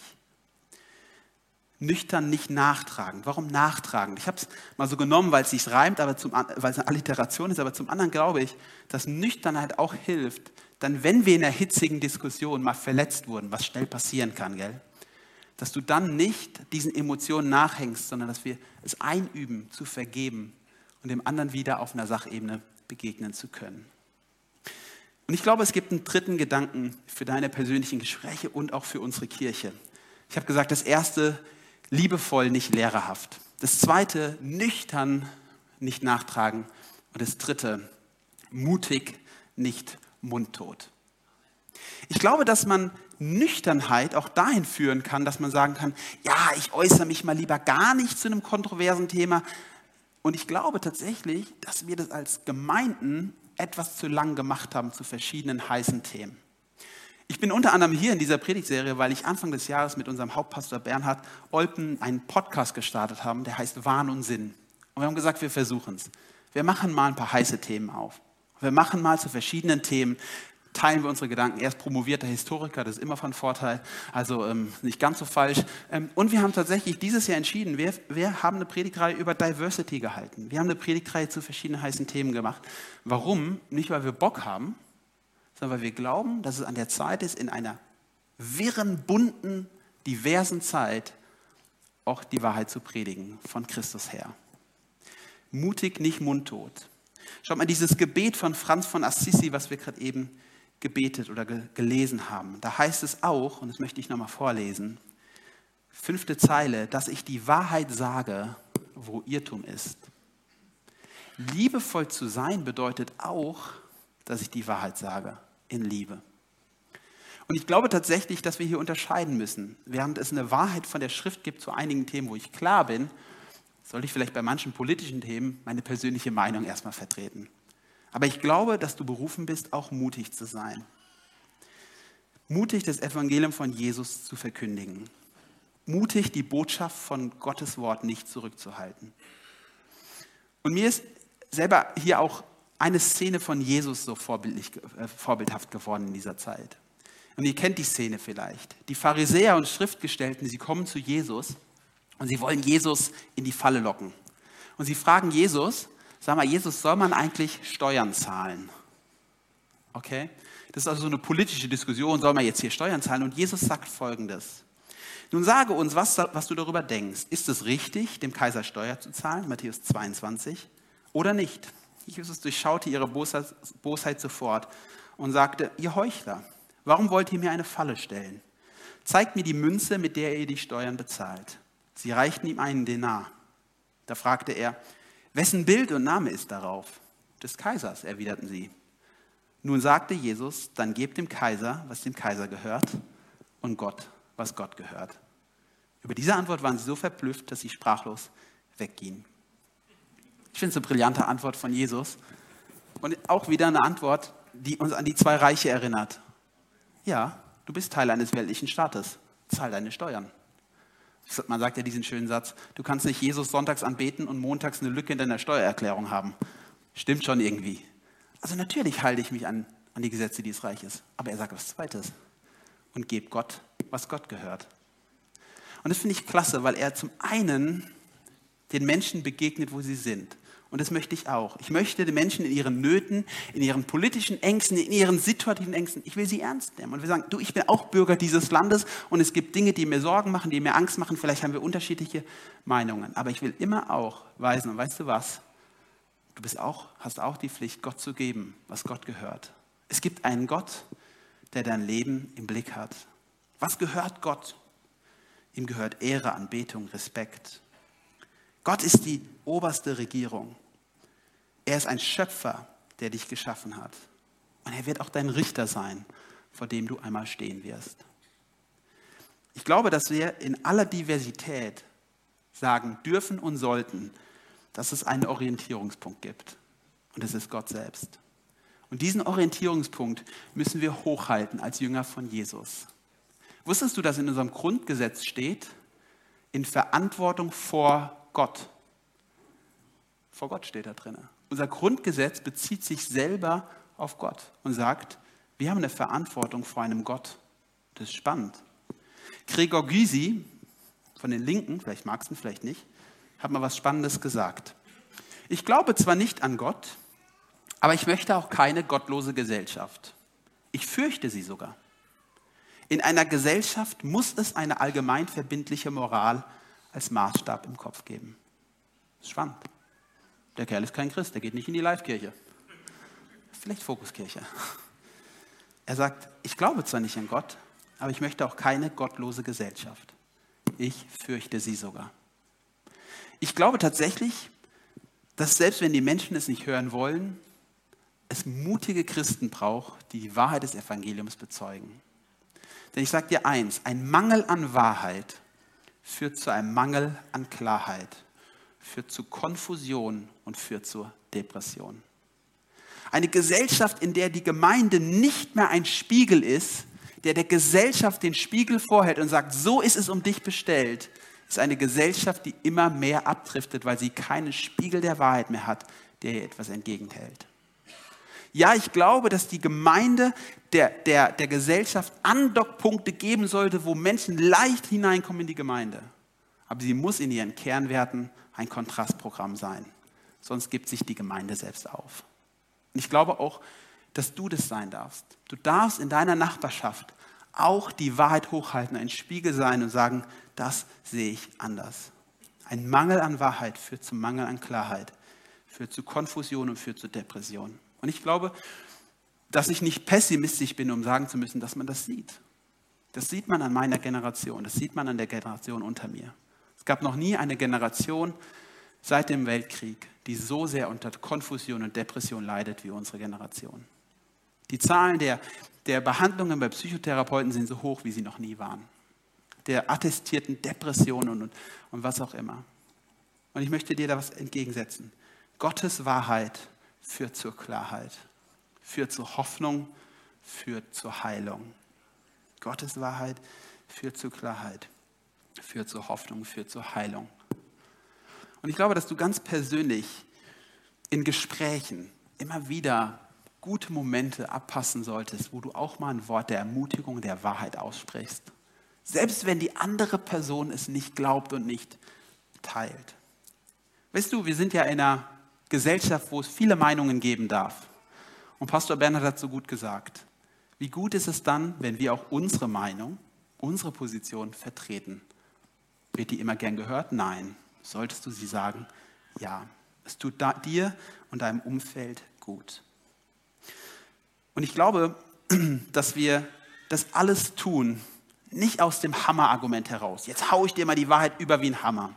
Speaker 1: nüchtern nicht nachtragen. Warum nachtragen? Ich habe es mal so genommen, weil es sich reimt, aber zum, weil es eine Alliteration ist, aber zum anderen glaube ich, dass Nüchternheit auch hilft, dann wenn wir in einer hitzigen Diskussion mal verletzt wurden, was schnell passieren kann, gell? dass du dann nicht diesen Emotionen nachhängst, sondern dass wir es einüben, zu vergeben und dem anderen wieder auf einer Sachebene begegnen zu können. Und ich glaube, es gibt einen dritten Gedanken für deine persönlichen Gespräche und auch für unsere Kirche. Ich habe gesagt, das erste liebevoll, nicht lehrerhaft. Das zweite, nüchtern, nicht nachtragen. Und das dritte, mutig, nicht mundtot. Ich glaube, dass man Nüchternheit auch dahin führen kann, dass man sagen kann, ja, ich äußere mich mal lieber gar nicht zu einem kontroversen Thema. Und ich glaube tatsächlich, dass wir das als Gemeinden etwas zu lang gemacht haben zu verschiedenen heißen Themen. Ich bin unter anderem hier in dieser Predigtserie, weil ich Anfang des Jahres mit unserem Hauptpastor Bernhard Olpen einen Podcast gestartet haben, der heißt Wahn und Sinn. Und wir haben gesagt, wir versuchen es. Wir machen mal ein paar heiße Themen auf. Wir machen mal zu verschiedenen Themen, teilen wir unsere Gedanken. Er ist promovierter Historiker, das ist immer von Vorteil, also ähm, nicht ganz so falsch. Ähm, und wir haben tatsächlich dieses Jahr entschieden, wir, wir haben eine Predigtreihe über Diversity gehalten. Wir haben eine Predigtreihe zu verschiedenen heißen Themen gemacht. Warum? Nicht, weil wir Bock haben, sondern weil wir glauben, dass es an der Zeit ist, in einer wirren, bunten, diversen Zeit auch die Wahrheit zu predigen von Christus her. Mutig, nicht mundtot. Schaut mal, dieses Gebet von Franz von Assisi, was wir gerade eben gebetet oder ge gelesen haben, da heißt es auch, und das möchte ich nochmal vorlesen, fünfte Zeile, dass ich die Wahrheit sage, wo Irrtum ist. Liebevoll zu sein bedeutet auch, dass ich die Wahrheit sage in Liebe. Und ich glaube tatsächlich, dass wir hier unterscheiden müssen. Während es eine Wahrheit von der Schrift gibt zu einigen Themen, wo ich klar bin, soll ich vielleicht bei manchen politischen Themen meine persönliche Meinung erstmal vertreten. Aber ich glaube, dass du berufen bist, auch mutig zu sein. mutig das Evangelium von Jesus zu verkündigen, mutig die Botschaft von Gottes Wort nicht zurückzuhalten. Und mir ist selber hier auch eine Szene von Jesus so vorbildlich, äh, vorbildhaft geworden in dieser Zeit. Und ihr kennt die Szene vielleicht. Die Pharisäer und Schriftgestellten, sie kommen zu Jesus und sie wollen Jesus in die Falle locken. Und sie fragen Jesus, sag mal, Jesus, soll man eigentlich Steuern zahlen? Okay? Das ist also so eine politische Diskussion, soll man jetzt hier Steuern zahlen? Und Jesus sagt Folgendes. Nun sage uns, was, was du darüber denkst. Ist es richtig, dem Kaiser Steuer zu zahlen, Matthäus 22, oder nicht? Jesus durchschaute ihre Bosheit, Bosheit sofort und sagte, ihr Heuchler, warum wollt ihr mir eine Falle stellen? Zeigt mir die Münze, mit der ihr die Steuern bezahlt. Sie reichten ihm einen Denar. Da fragte er, wessen Bild und Name ist darauf? Des Kaisers, erwiderten sie. Nun sagte Jesus, dann gebt dem Kaiser, was dem Kaiser gehört, und Gott, was Gott gehört. Über diese Antwort waren sie so verblüfft, dass sie sprachlos weggingen. Ich finde es eine brillante Antwort von Jesus und auch wieder eine Antwort, die uns an die zwei Reiche erinnert. Ja, du bist Teil eines weltlichen Staates. Zahl deine Steuern. Man sagt ja diesen schönen Satz, du kannst nicht Jesus sonntags anbeten und montags eine Lücke in deiner Steuererklärung haben. Stimmt schon irgendwie. Also natürlich halte ich mich an, an die Gesetze dieses Reiches. Aber er sagt was Zweites. Und gebe Gott, was Gott gehört. Und das finde ich klasse, weil er zum einen den Menschen begegnet, wo sie sind. Und das möchte ich auch. Ich möchte den Menschen in ihren Nöten, in ihren politischen Ängsten, in ihren situativen Ängsten, ich will sie ernst nehmen. Und wir sagen, du, ich bin auch Bürger dieses Landes und es gibt Dinge, die mir Sorgen machen, die mir Angst machen. Vielleicht haben wir unterschiedliche Meinungen. Aber ich will immer auch weisen, und weißt du was? Du bist auch, hast auch die Pflicht, Gott zu geben, was Gott gehört. Es gibt einen Gott, der dein Leben im Blick hat. Was gehört Gott? Ihm gehört Ehre, Anbetung, Respekt. Gott ist die oberste Regierung. Er ist ein Schöpfer, der dich geschaffen hat. Und er wird auch dein Richter sein, vor dem du einmal stehen wirst. Ich glaube, dass wir in aller Diversität sagen dürfen und sollten, dass es einen Orientierungspunkt gibt. Und das ist Gott selbst. Und diesen Orientierungspunkt müssen wir hochhalten als Jünger von Jesus. Wusstest du, dass in unserem Grundgesetz steht, in Verantwortung vor Gott. Vor Gott steht da drin. Unser Grundgesetz bezieht sich selber auf Gott und sagt, wir haben eine Verantwortung vor einem Gott. Das ist spannend. Gregor Gysi von den Linken, vielleicht magst du ihn, vielleicht nicht, hat mal was Spannendes gesagt. Ich glaube zwar nicht an Gott, aber ich möchte auch keine gottlose Gesellschaft. Ich fürchte sie sogar. In einer Gesellschaft muss es eine allgemein verbindliche Moral als Maßstab im Kopf geben. Das ist spannend. Der Kerl ist kein Christ, der geht nicht in die Live-Kirche. Vielleicht Fokuskirche. Er sagt, ich glaube zwar nicht an Gott, aber ich möchte auch keine gottlose Gesellschaft. Ich fürchte sie sogar. Ich glaube tatsächlich, dass selbst wenn die Menschen es nicht hören wollen, es mutige Christen braucht, die die Wahrheit des Evangeliums bezeugen. Denn ich sage dir eins, ein Mangel an Wahrheit führt zu einem Mangel an Klarheit, führt zu Konfusion und führt zur Depression. Eine Gesellschaft, in der die Gemeinde nicht mehr ein Spiegel ist, der der Gesellschaft den Spiegel vorhält und sagt, so ist es um dich bestellt, ist eine Gesellschaft, die immer mehr abdriftet, weil sie keinen Spiegel der Wahrheit mehr hat, der ihr etwas entgegenhält. Ja, ich glaube, dass die Gemeinde der, der, der Gesellschaft Andockpunkte geben sollte, wo Menschen leicht hineinkommen in die Gemeinde. Aber sie muss in ihren Kernwerten ein Kontrastprogramm sein. Sonst gibt sich die Gemeinde selbst auf. Und ich glaube auch, dass du das sein darfst. Du darfst in deiner Nachbarschaft auch die Wahrheit hochhalten, ein Spiegel sein und sagen, das sehe ich anders. Ein Mangel an Wahrheit führt zu Mangel an Klarheit, führt zu Konfusion und führt zu Depression. Und ich glaube, dass ich nicht pessimistisch bin, um sagen zu müssen, dass man das sieht. Das sieht man an meiner Generation, das sieht man an der Generation unter mir. Es gab noch nie eine Generation seit dem Weltkrieg, die so sehr unter Konfusion und Depression leidet wie unsere Generation. Die Zahlen der, der Behandlungen bei Psychotherapeuten sind so hoch, wie sie noch nie waren. Der attestierten Depressionen und, und was auch immer. Und ich möchte dir da was entgegensetzen. Gottes Wahrheit führt zur Klarheit führt zur Hoffnung, führt zur Heilung. Gottes Wahrheit führt zur Klarheit, führt zur Hoffnung, führt zur Heilung. Und ich glaube, dass du ganz persönlich in Gesprächen immer wieder gute Momente abpassen solltest, wo du auch mal ein Wort der Ermutigung, der Wahrheit aussprichst. Selbst wenn die andere Person es nicht glaubt und nicht teilt. Weißt du, wir sind ja in einer Gesellschaft, wo es viele Meinungen geben darf. Und Pastor Bernhard hat so gut gesagt, wie gut ist es dann, wenn wir auch unsere Meinung, unsere Position vertreten? Wird die immer gern gehört? Nein. Solltest du sie sagen? Ja. Es tut dir und deinem Umfeld gut. Und ich glaube, dass wir das alles tun, nicht aus dem Hammerargument heraus. Jetzt haue ich dir mal die Wahrheit über wie ein Hammer.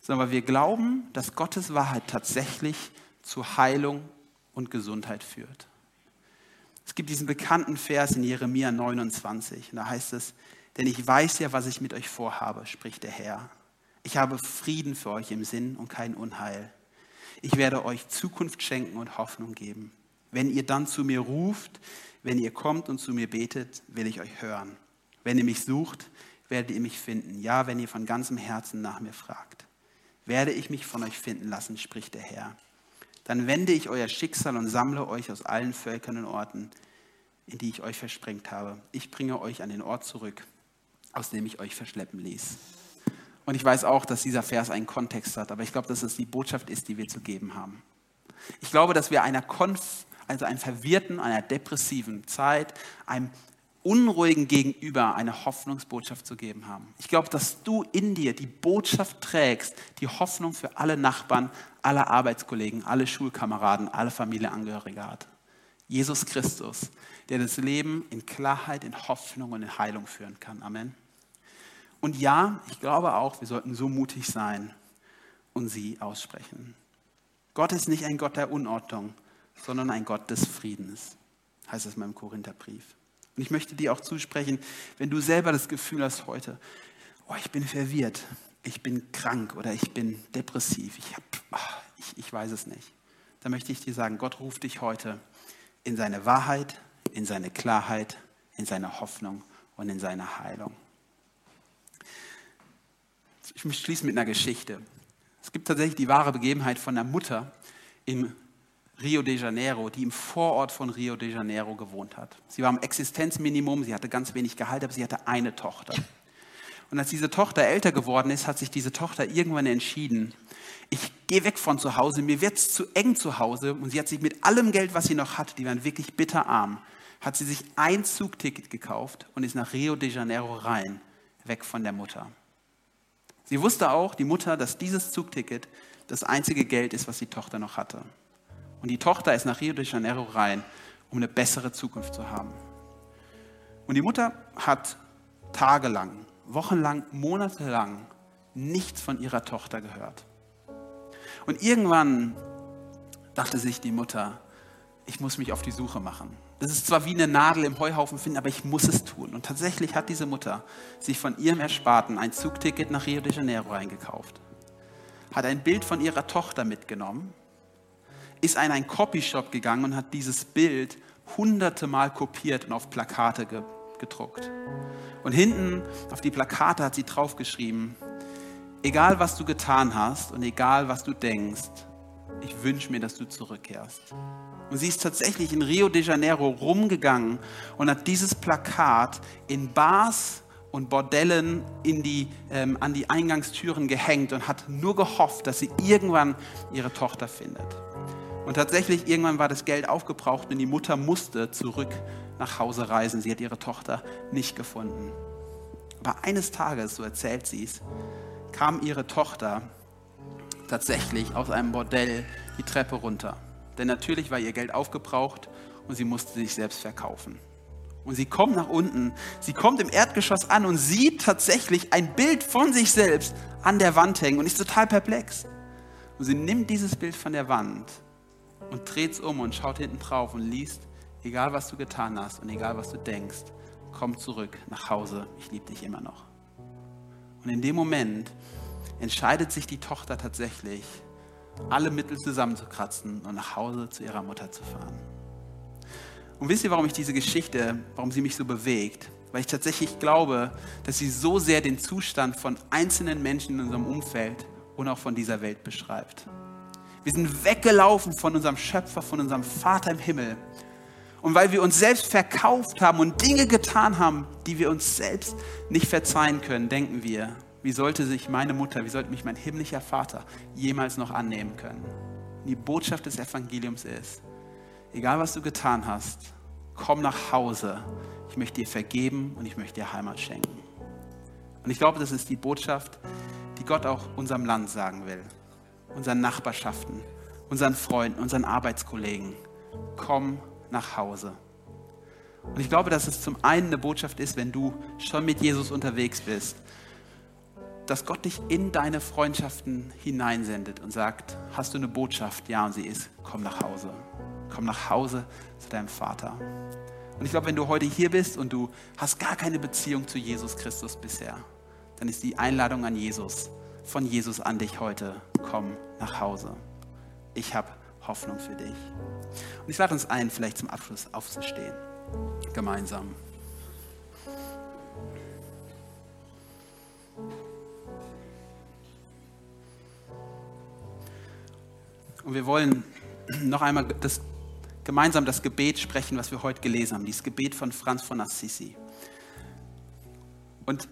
Speaker 1: Sondern weil wir glauben, dass Gottes Wahrheit tatsächlich zu Heilung und Gesundheit führt. Es gibt diesen bekannten Vers in Jeremia 29, und da heißt es, denn ich weiß ja, was ich mit euch vorhabe, spricht der Herr. Ich habe Frieden für euch im Sinn und kein Unheil. Ich werde euch Zukunft schenken und Hoffnung geben. Wenn ihr dann zu mir ruft, wenn ihr kommt und zu mir betet, will ich euch hören. Wenn ihr mich sucht, werdet ihr mich finden. Ja, wenn ihr von ganzem Herzen nach mir fragt, werde ich mich von euch finden lassen, spricht der Herr. Dann wende ich euer Schicksal und sammle euch aus allen Völkern und Orten, in die ich euch versprengt habe. Ich bringe euch an den Ort zurück, aus dem ich euch verschleppen ließ. Und ich weiß auch, dass dieser Vers einen Kontext hat, aber ich glaube, dass es die Botschaft ist, die wir zu geben haben. Ich glaube, dass wir einer Konf also einer verwirrten, einer depressiven Zeit, einem unruhigen Gegenüber eine Hoffnungsbotschaft zu geben haben. Ich glaube, dass du in dir die Botschaft trägst, die Hoffnung für alle Nachbarn, alle Arbeitskollegen, alle Schulkameraden, alle Familienangehörige hat. Jesus Christus, der das Leben in Klarheit, in Hoffnung und in Heilung führen kann. Amen. Und ja, ich glaube auch, wir sollten so mutig sein und sie aussprechen. Gott ist nicht ein Gott der Unordnung, sondern ein Gott des Friedens, heißt es mal im Korintherbrief. Und ich möchte dir auch zusprechen, wenn du selber das Gefühl hast heute, oh, ich bin verwirrt, ich bin krank oder ich bin depressiv, ich, hab, oh, ich, ich weiß es nicht, dann möchte ich dir sagen, Gott ruft dich heute in seine Wahrheit, in seine Klarheit, in seine Hoffnung und in seine Heilung. Ich schließe mit einer Geschichte. Es gibt tatsächlich die wahre Begebenheit von einer Mutter im Rio de Janeiro, die im Vorort von Rio de Janeiro gewohnt hat. Sie war am Existenzminimum, sie hatte ganz wenig Gehalt, aber sie hatte eine Tochter. Und als diese Tochter älter geworden ist, hat sich diese Tochter irgendwann entschieden, ich gehe weg von zu Hause, mir wird es zu eng zu Hause. Und sie hat sich mit allem Geld, was sie noch hat, die waren wirklich bitterarm, hat sie sich ein Zugticket gekauft und ist nach Rio de Janeiro rein, weg von der Mutter. Sie wusste auch, die Mutter, dass dieses Zugticket das einzige Geld ist, was die Tochter noch hatte. Und die Tochter ist nach Rio de Janeiro rein, um eine bessere Zukunft zu haben. Und die Mutter hat tagelang, wochenlang, monatelang nichts von ihrer Tochter gehört. Und irgendwann dachte sich die Mutter, ich muss mich auf die Suche machen. Das ist zwar wie eine Nadel im Heuhaufen finden, aber ich muss es tun. Und tatsächlich hat diese Mutter sich von ihrem Ersparten ein Zugticket nach Rio de Janeiro eingekauft, hat ein Bild von ihrer Tochter mitgenommen ist in einen Copyshop gegangen und hat dieses Bild hunderte Mal kopiert und auf Plakate ge gedruckt. Und hinten auf die Plakate hat sie draufgeschrieben, egal was du getan hast und egal was du denkst, ich wünsche mir, dass du zurückkehrst. Und sie ist tatsächlich in Rio de Janeiro rumgegangen und hat dieses Plakat in Bars und Bordellen die, ähm, an die Eingangstüren gehängt und hat nur gehofft, dass sie irgendwann ihre Tochter findet. Und tatsächlich, irgendwann war das Geld aufgebraucht und die Mutter musste zurück nach Hause reisen. Sie hat ihre Tochter nicht gefunden. Aber eines Tages, so erzählt sie es, kam ihre Tochter tatsächlich aus einem Bordell die Treppe runter. Denn natürlich war ihr Geld aufgebraucht und sie musste sich selbst verkaufen. Und sie kommt nach unten, sie kommt im Erdgeschoss an und sieht tatsächlich ein Bild von sich selbst an der Wand hängen und ist total perplex. Und sie nimmt dieses Bild von der Wand und dreht es um und schaut hinten drauf und liest, egal was du getan hast und egal was du denkst, komm zurück nach Hause, ich liebe dich immer noch. Und in dem Moment entscheidet sich die Tochter tatsächlich, alle Mittel zusammenzukratzen und nach Hause zu ihrer Mutter zu fahren. Und wisst ihr, warum ich diese Geschichte, warum sie mich so bewegt? weil ich tatsächlich glaube, dass sie so sehr den Zustand von einzelnen Menschen in unserem Umfeld und auch von dieser Welt beschreibt. Wir sind weggelaufen von unserem Schöpfer, von unserem Vater im Himmel. Und weil wir uns selbst verkauft haben und Dinge getan haben, die wir uns selbst nicht verzeihen können, denken wir, wie sollte sich meine Mutter, wie sollte mich mein himmlischer Vater jemals noch annehmen können? Die Botschaft des Evangeliums ist, egal was du getan hast, komm nach Hause. Ich möchte dir vergeben und ich möchte dir Heimat schenken. Und ich glaube, das ist die Botschaft, die Gott auch unserem Land sagen will, unseren Nachbarschaften, unseren Freunden, unseren Arbeitskollegen. Komm nach Hause. Und ich glaube, dass es zum einen eine Botschaft ist, wenn du schon mit Jesus unterwegs bist, dass Gott dich in deine Freundschaften hineinsendet und sagt, hast du eine Botschaft? Ja, und sie ist, komm nach Hause. Komm nach Hause zu deinem Vater. Und ich glaube, wenn du heute hier bist und du hast gar keine Beziehung zu Jesus Christus bisher, dann ist die Einladung an Jesus, von Jesus an dich heute, komm nach Hause. Ich habe Hoffnung für dich. Und ich lade uns ein, vielleicht zum Abschluss aufzustehen. Gemeinsam. Und wir wollen noch einmal das, gemeinsam das Gebet sprechen, was wir heute gelesen haben, dieses Gebet von Franz von Assisi. Und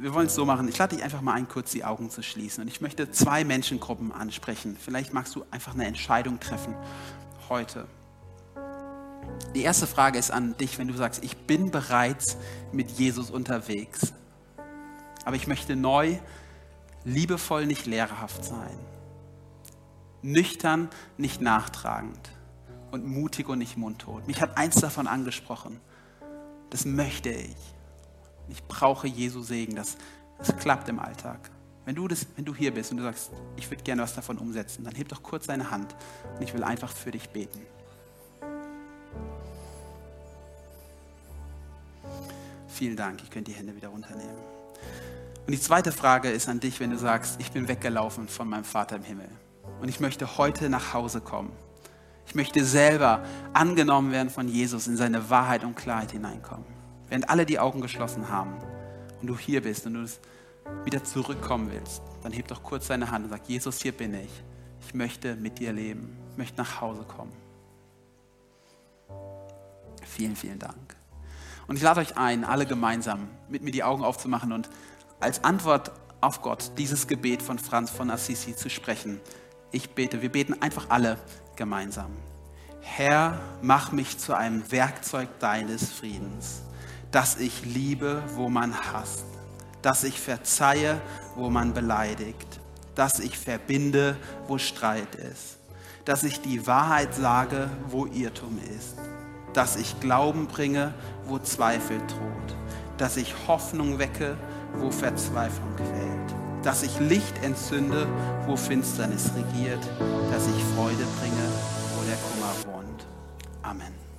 Speaker 1: wir wollen es so machen, ich lade dich einfach mal ein, kurz die Augen zu schließen. Und ich möchte zwei Menschengruppen ansprechen. Vielleicht magst du einfach eine Entscheidung treffen heute. Die erste Frage ist an dich, wenn du sagst, ich bin bereits mit Jesus unterwegs, aber ich möchte neu, liebevoll, nicht lehrerhaft sein, nüchtern, nicht nachtragend und mutig und nicht mundtot. Mich hat eins davon angesprochen. Das möchte ich. Ich brauche Jesu Segen, dass es klappt im Alltag. Wenn du, das, wenn du hier bist und du sagst, ich würde gerne was davon umsetzen, dann heb doch kurz deine Hand und ich will einfach für dich beten. Vielen Dank, ich könnte die Hände wieder runternehmen. Und die zweite Frage ist an dich, wenn du sagst, ich bin weggelaufen von meinem Vater im Himmel und ich möchte heute nach Hause kommen. Ich möchte selber angenommen werden von Jesus, in seine Wahrheit und Klarheit hineinkommen während alle die Augen geschlossen haben und du hier bist und du wieder zurückkommen willst, dann heb doch kurz deine Hand und sag, Jesus, hier bin ich. Ich möchte mit dir leben. Ich möchte nach Hause kommen. Vielen, vielen Dank. Und ich lade euch ein, alle gemeinsam mit mir die Augen aufzumachen und als Antwort auf Gott dieses Gebet von Franz von Assisi zu sprechen. Ich bete, wir beten einfach alle gemeinsam. Herr, mach mich zu einem Werkzeug deines Friedens dass ich liebe, wo man hasst, dass ich verzeihe, wo man beleidigt, dass ich verbinde, wo Streit ist, dass ich die Wahrheit sage, wo Irrtum ist, dass ich Glauben bringe, wo Zweifel droht, dass ich Hoffnung wecke, wo Verzweiflung quält, dass ich Licht entzünde, wo Finsternis regiert, dass ich Freude bringe, wo der Kummer wohnt. Amen.